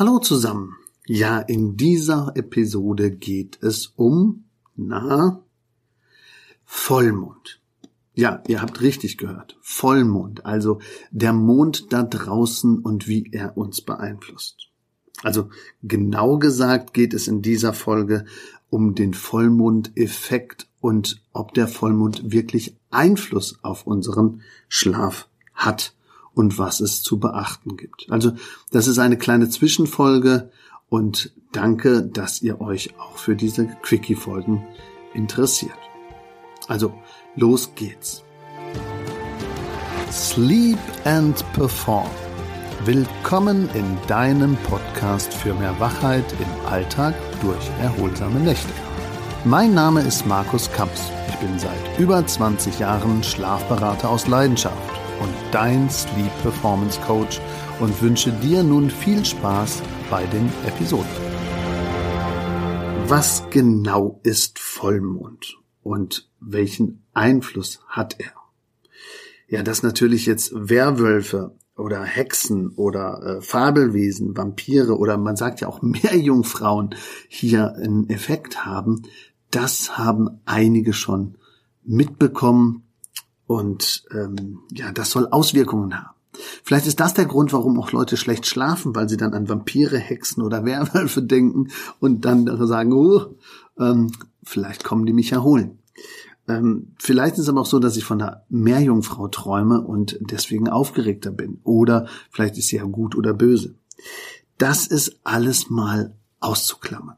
Hallo zusammen. Ja, in dieser Episode geht es um, na, Vollmond. Ja, ihr habt richtig gehört. Vollmond, also der Mond da draußen und wie er uns beeinflusst. Also genau gesagt geht es in dieser Folge um den Vollmondeffekt und ob der Vollmond wirklich Einfluss auf unseren Schlaf hat und was es zu beachten gibt. Also das ist eine kleine Zwischenfolge und danke, dass ihr euch auch für diese Quickie-Folgen interessiert. Also los geht's. Sleep and Perform. Willkommen in deinem Podcast für mehr Wachheit im Alltag durch erholsame Nächte. Mein Name ist Markus Kamps. Ich bin seit über 20 Jahren Schlafberater aus Leidenschaft und dein Sleep Performance Coach und wünsche dir nun viel Spaß bei den Episoden. Was genau ist Vollmond und welchen Einfluss hat er? Ja, dass natürlich jetzt Werwölfe oder Hexen oder äh, Fabelwesen, Vampire oder man sagt ja auch Meerjungfrauen hier einen Effekt haben, das haben einige schon mitbekommen und ähm, ja, das soll Auswirkungen haben. Vielleicht ist das der Grund, warum auch Leute schlecht schlafen, weil sie dann an Vampire, Hexen oder Werwölfe denken und dann sagen, oh, ähm, vielleicht kommen die mich erholen. Ähm, vielleicht ist es aber auch so, dass ich von einer Meerjungfrau träume und deswegen aufgeregter bin. Oder vielleicht ist sie ja gut oder böse. Das ist alles mal auszuklammern.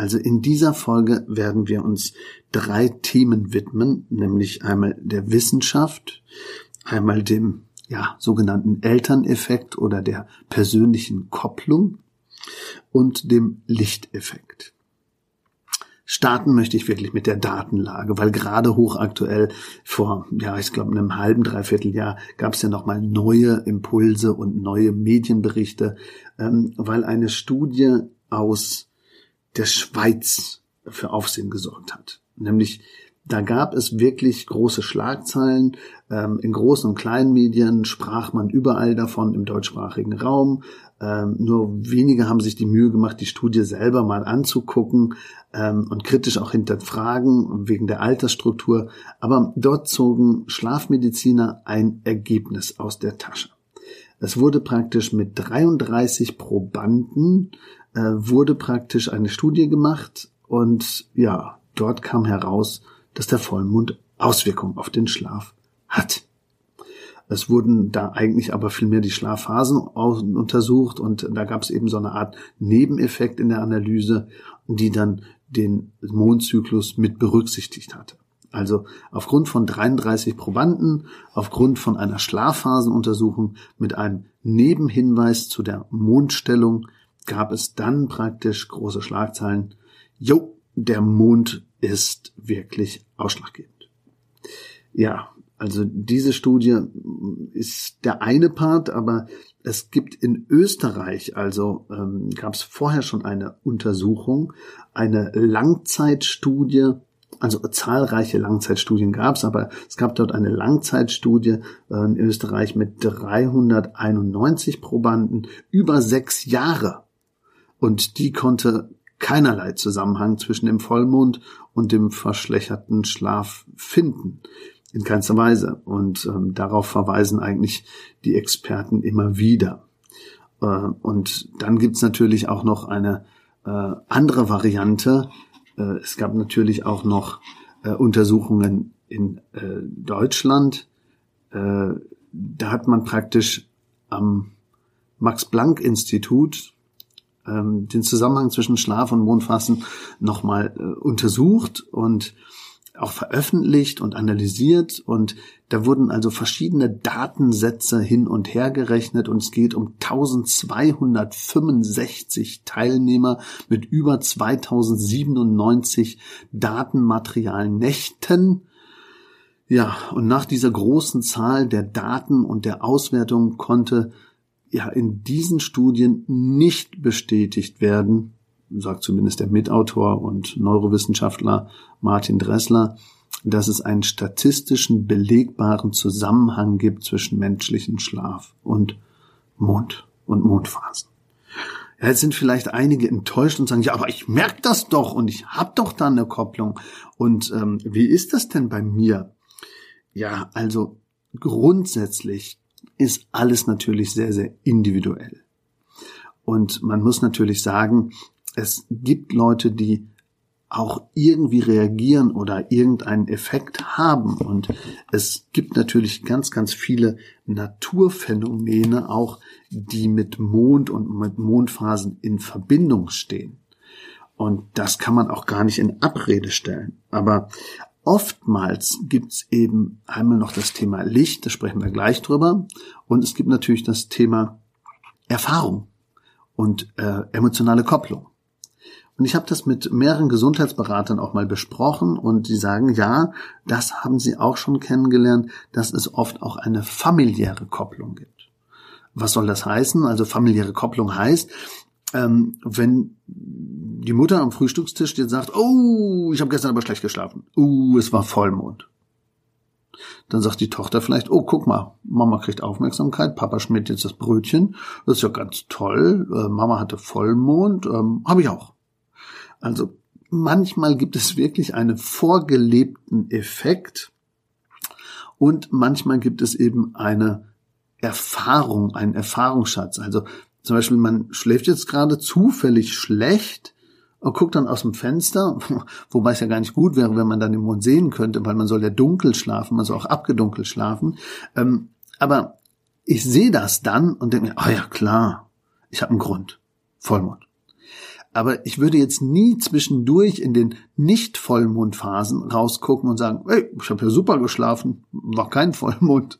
Also in dieser Folge werden wir uns drei Themen widmen, nämlich einmal der Wissenschaft, einmal dem ja, sogenannten Elterneffekt oder der persönlichen Kopplung und dem Lichteffekt. Starten möchte ich wirklich mit der Datenlage, weil gerade hochaktuell vor, ja, ich glaube, einem halben, dreiviertel Jahr gab es ja nochmal neue Impulse und neue Medienberichte, ähm, weil eine Studie aus der Schweiz für Aufsehen gesorgt hat. Nämlich da gab es wirklich große Schlagzeilen. Ähm, in großen und kleinen Medien sprach man überall davon im deutschsprachigen Raum. Ähm, nur wenige haben sich die Mühe gemacht, die Studie selber mal anzugucken ähm, und kritisch auch hinterfragen wegen der Altersstruktur. Aber dort zogen Schlafmediziner ein Ergebnis aus der Tasche. Es wurde praktisch mit 33 Probanden äh, wurde praktisch eine Studie gemacht und ja, dort kam heraus, dass der Vollmond Auswirkungen auf den Schlaf hat. Es wurden da eigentlich aber vielmehr die Schlafphasen untersucht und da gab es eben so eine Art Nebeneffekt in der Analyse, die dann den Mondzyklus mit berücksichtigt hatte. Also aufgrund von 33 Probanden, aufgrund von einer Schlafphasenuntersuchung mit einem Nebenhinweis zu der Mondstellung gab es dann praktisch große Schlagzeilen. Jo, der Mond ist wirklich ausschlaggebend. Ja, also diese Studie ist der eine Part, aber es gibt in Österreich, also ähm, gab es vorher schon eine Untersuchung, eine Langzeitstudie, also zahlreiche Langzeitstudien gab es, aber es gab dort eine Langzeitstudie äh, in Österreich mit 391 Probanden über sechs Jahre. Und die konnte keinerlei Zusammenhang zwischen dem Vollmond und dem verschlechterten Schlaf finden. In keinster Weise. Und ähm, darauf verweisen eigentlich die Experten immer wieder. Äh, und dann gibt's natürlich auch noch eine äh, andere Variante. Äh, es gab natürlich auch noch äh, Untersuchungen in äh, Deutschland. Äh, da hat man praktisch am Max-Planck-Institut ähm, den Zusammenhang zwischen Schlaf und Mondfasten nochmal äh, untersucht und auch veröffentlicht und analysiert und da wurden also verschiedene Datensätze hin und her gerechnet und es geht um 1265 Teilnehmer mit über 2097 Datenmaterial Nächten. Ja, und nach dieser großen Zahl der Daten und der Auswertung konnte ja in diesen Studien nicht bestätigt werden, sagt zumindest der Mitautor und Neurowissenschaftler Martin Dressler, dass es einen statistischen belegbaren Zusammenhang gibt zwischen menschlichen Schlaf und Mond und Mondphasen. Ja, jetzt sind vielleicht einige enttäuscht und sagen, ja, aber ich merke das doch und ich habe doch da eine Kopplung. Und ähm, wie ist das denn bei mir? Ja, also grundsätzlich ist alles natürlich sehr, sehr individuell. Und man muss natürlich sagen, es gibt Leute, die auch irgendwie reagieren oder irgendeinen Effekt haben. Und es gibt natürlich ganz, ganz viele Naturphänomene auch, die mit Mond und mit Mondphasen in Verbindung stehen. Und das kann man auch gar nicht in Abrede stellen. Aber oftmals gibt's eben einmal noch das Thema Licht, da sprechen wir gleich drüber. Und es gibt natürlich das Thema Erfahrung und äh, emotionale Kopplung. Und ich habe das mit mehreren Gesundheitsberatern auch mal besprochen und die sagen, ja, das haben sie auch schon kennengelernt, dass es oft auch eine familiäre Kopplung gibt. Was soll das heißen? Also familiäre Kopplung heißt, ähm, wenn die Mutter am Frühstückstisch jetzt sagt, oh, ich habe gestern aber schlecht geschlafen, uh, es war Vollmond. Dann sagt die Tochter vielleicht, oh, guck mal, Mama kriegt Aufmerksamkeit, Papa schmiert jetzt das Brötchen, das ist ja ganz toll, äh, Mama hatte Vollmond, ähm, habe ich auch. Also manchmal gibt es wirklich einen vorgelebten Effekt und manchmal gibt es eben eine Erfahrung, einen Erfahrungsschatz. Also zum Beispiel, man schläft jetzt gerade zufällig schlecht und guckt dann aus dem Fenster, wobei es ja gar nicht gut wäre, wenn man dann den Mond sehen könnte, weil man soll ja dunkel schlafen, man soll auch abgedunkelt schlafen. Ähm, aber ich sehe das dann und denke mir, ah oh ja klar, ich habe einen Grund, Vollmond. Aber ich würde jetzt nie zwischendurch in den nicht Vollmondphasen rausgucken und sagen, hey, ich habe ja super geschlafen, war kein Vollmond.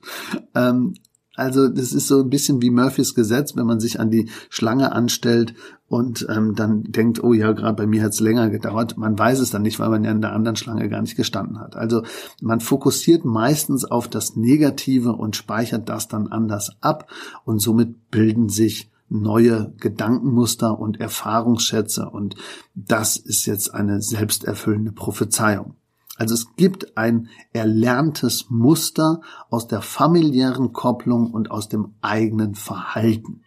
Ähm, also das ist so ein bisschen wie Murphys Gesetz, wenn man sich an die Schlange anstellt und ähm, dann denkt, oh ja, gerade bei mir hat es länger gedauert. Man weiß es dann nicht, weil man ja in der anderen Schlange gar nicht gestanden hat. Also man fokussiert meistens auf das Negative und speichert das dann anders ab und somit bilden sich neue Gedankenmuster und Erfahrungsschätze und das ist jetzt eine selbsterfüllende Prophezeiung. Also es gibt ein erlerntes Muster aus der familiären Kopplung und aus dem eigenen Verhalten.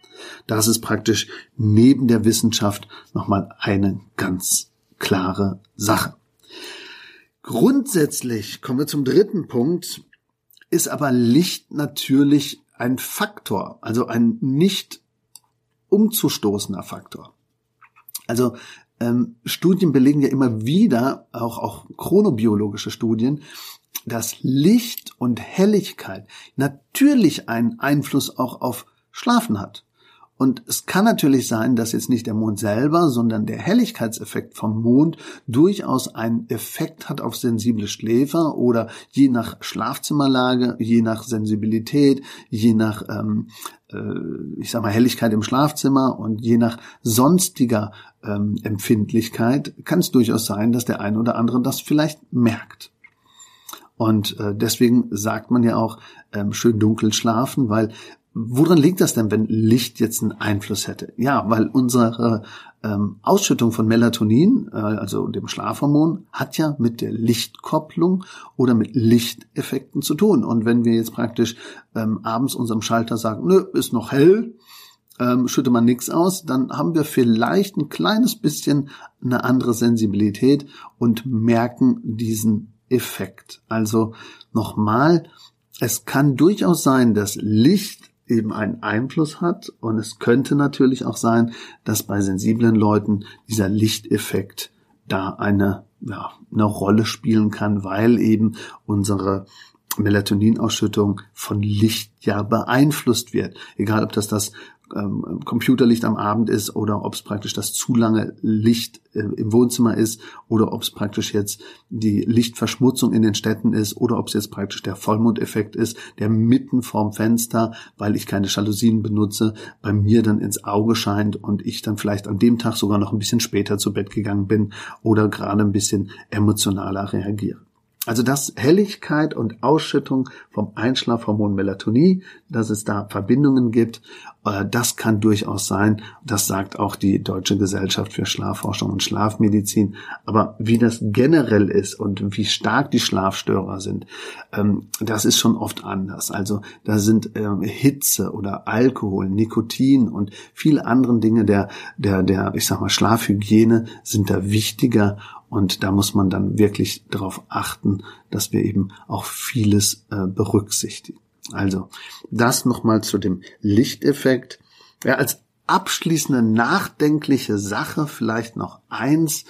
Das ist praktisch neben der Wissenschaft nochmal eine ganz klare Sache. Grundsätzlich kommen wir zum dritten Punkt, ist aber Licht natürlich ein Faktor, also ein nicht umzustoßender Faktor. Also ähm, Studien belegen ja immer wieder, auch, auch chronobiologische Studien, dass Licht und Helligkeit natürlich einen Einfluss auch auf Schlafen hat. Und es kann natürlich sein, dass jetzt nicht der Mond selber, sondern der Helligkeitseffekt vom Mond durchaus einen Effekt hat auf sensible Schläfer oder je nach Schlafzimmerlage, je nach Sensibilität, je nach, ähm, äh, ich sag mal, Helligkeit im Schlafzimmer und je nach sonstiger ähm, Empfindlichkeit kann es durchaus sein, dass der eine oder andere das vielleicht merkt. Und äh, deswegen sagt man ja auch ähm, schön dunkel schlafen, weil Woran liegt das denn, wenn Licht jetzt einen Einfluss hätte? Ja, weil unsere ähm, Ausschüttung von Melatonin, äh, also dem Schlafhormon, hat ja mit der Lichtkopplung oder mit Lichteffekten zu tun. Und wenn wir jetzt praktisch ähm, abends unserem Schalter sagen, nö, ist noch hell, ähm, schütte man nichts aus, dann haben wir vielleicht ein kleines bisschen eine andere Sensibilität und merken diesen Effekt. Also nochmal, es kann durchaus sein, dass Licht eben einen Einfluss hat. Und es könnte natürlich auch sein, dass bei sensiblen Leuten dieser Lichteffekt da eine, ja, eine Rolle spielen kann, weil eben unsere Melatoninausschüttung von Licht ja beeinflusst wird. Egal, ob das das ähm, Computerlicht am Abend ist oder ob es praktisch das zu lange Licht äh, im Wohnzimmer ist oder ob es praktisch jetzt die Lichtverschmutzung in den Städten ist oder ob es jetzt praktisch der Vollmondeffekt ist, der mitten vorm Fenster, weil ich keine Jalousien benutze, bei mir dann ins Auge scheint und ich dann vielleicht an dem Tag sogar noch ein bisschen später zu Bett gegangen bin oder gerade ein bisschen emotionaler reagiere. Also dass Helligkeit und Ausschüttung vom Einschlafhormon Melatonin, dass es da Verbindungen gibt, äh, das kann durchaus sein. Das sagt auch die Deutsche Gesellschaft für Schlafforschung und Schlafmedizin. Aber wie das generell ist und wie stark die Schlafstörer sind, ähm, das ist schon oft anders. Also da sind ähm, Hitze oder Alkohol, Nikotin und viele andere Dinge der, der, der, ich sag mal, Schlafhygiene sind da wichtiger und da muss man dann wirklich darauf achten, dass wir eben auch vieles äh, berücksichtigen. Also das nochmal zu dem Lichteffekt. Ja, als abschließende nachdenkliche Sache vielleicht noch eins,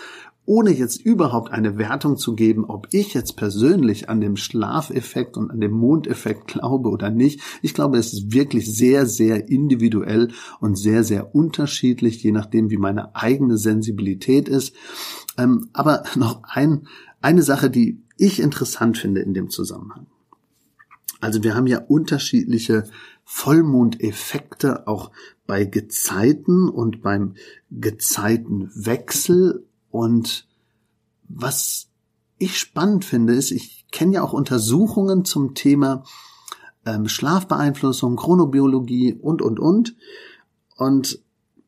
ohne jetzt überhaupt eine Wertung zu geben, ob ich jetzt persönlich an dem Schlafeffekt und an dem Mondeffekt glaube oder nicht. Ich glaube, es ist wirklich sehr, sehr individuell und sehr, sehr unterschiedlich, je nachdem, wie meine eigene Sensibilität ist. Ähm, aber noch ein, eine Sache, die ich interessant finde in dem Zusammenhang. Also wir haben ja unterschiedliche Vollmondeffekte auch bei Gezeiten und beim Gezeitenwechsel. Und was ich spannend finde, ist, ich kenne ja auch Untersuchungen zum Thema ähm, Schlafbeeinflussung, Chronobiologie und, und, und. Und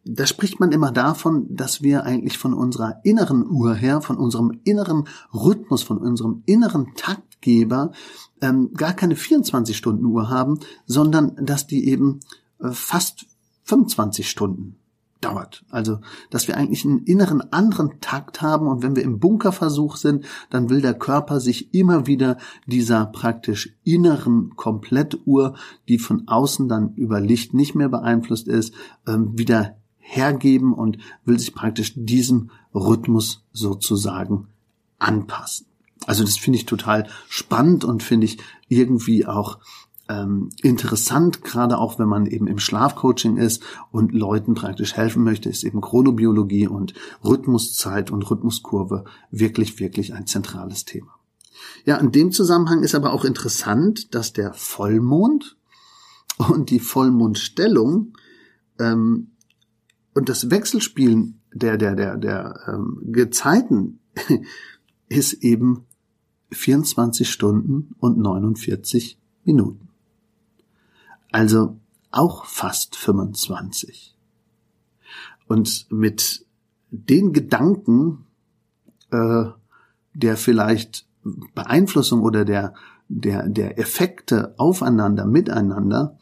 da spricht man immer davon, dass wir eigentlich von unserer inneren Uhr her, von unserem inneren Rhythmus, von unserem inneren Taktgeber ähm, gar keine 24 Stunden Uhr haben, sondern dass die eben äh, fast 25 Stunden dauert. Also, dass wir eigentlich einen inneren anderen Takt haben und wenn wir im Bunkerversuch sind, dann will der Körper sich immer wieder dieser praktisch inneren Komplettuhr, die von außen dann über Licht nicht mehr beeinflusst ist, ähm, wieder hergeben und will sich praktisch diesem Rhythmus sozusagen anpassen. Also das finde ich total spannend und finde ich irgendwie auch ähm, interessant, gerade auch wenn man eben im Schlafcoaching ist und Leuten praktisch helfen möchte, ist eben Chronobiologie und Rhythmuszeit und Rhythmuskurve wirklich, wirklich ein zentrales Thema. Ja, in dem Zusammenhang ist aber auch interessant, dass der Vollmond und die Vollmondstellung ähm, und das Wechselspielen der, der, der, der ähm, Gezeiten ist eben 24 Stunden und 49 Minuten. Also auch fast 25. Und mit den Gedanken äh, der vielleicht Beeinflussung oder der, der, der Effekte aufeinander, miteinander,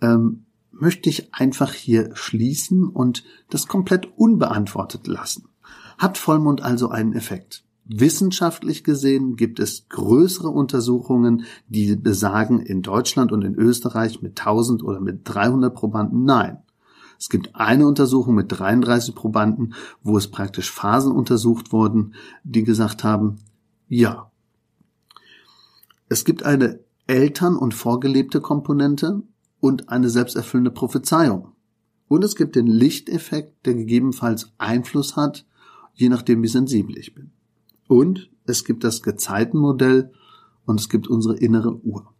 ähm, möchte ich einfach hier schließen und das komplett unbeantwortet lassen. Hat Vollmond also einen Effekt? Wissenschaftlich gesehen gibt es größere Untersuchungen, die besagen in Deutschland und in Österreich mit 1000 oder mit 300 Probanden nein. Es gibt eine Untersuchung mit 33 Probanden, wo es praktisch Phasen untersucht wurden, die gesagt haben, ja. Es gibt eine Eltern- und vorgelebte Komponente und eine selbsterfüllende Prophezeiung. Und es gibt den Lichteffekt, der gegebenenfalls Einfluss hat, je nachdem, wie sensibel ich bin. Und es gibt das Gezeitenmodell und es gibt unsere innere Uhr.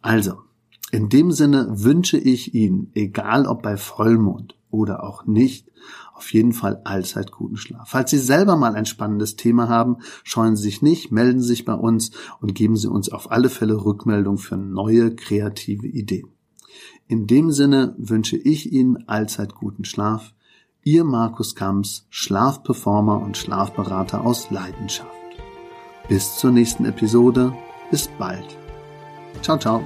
Also, in dem Sinne wünsche ich Ihnen, egal ob bei Vollmond oder auch nicht, auf jeden Fall allzeit guten Schlaf. Falls Sie selber mal ein spannendes Thema haben, scheuen Sie sich nicht, melden Sie sich bei uns und geben Sie uns auf alle Fälle Rückmeldung für neue kreative Ideen. In dem Sinne wünsche ich Ihnen allzeit guten Schlaf. Ihr Markus Kamps, Schlafperformer und Schlafberater aus Leidenschaft. Bis zur nächsten Episode. Bis bald. Ciao, ciao.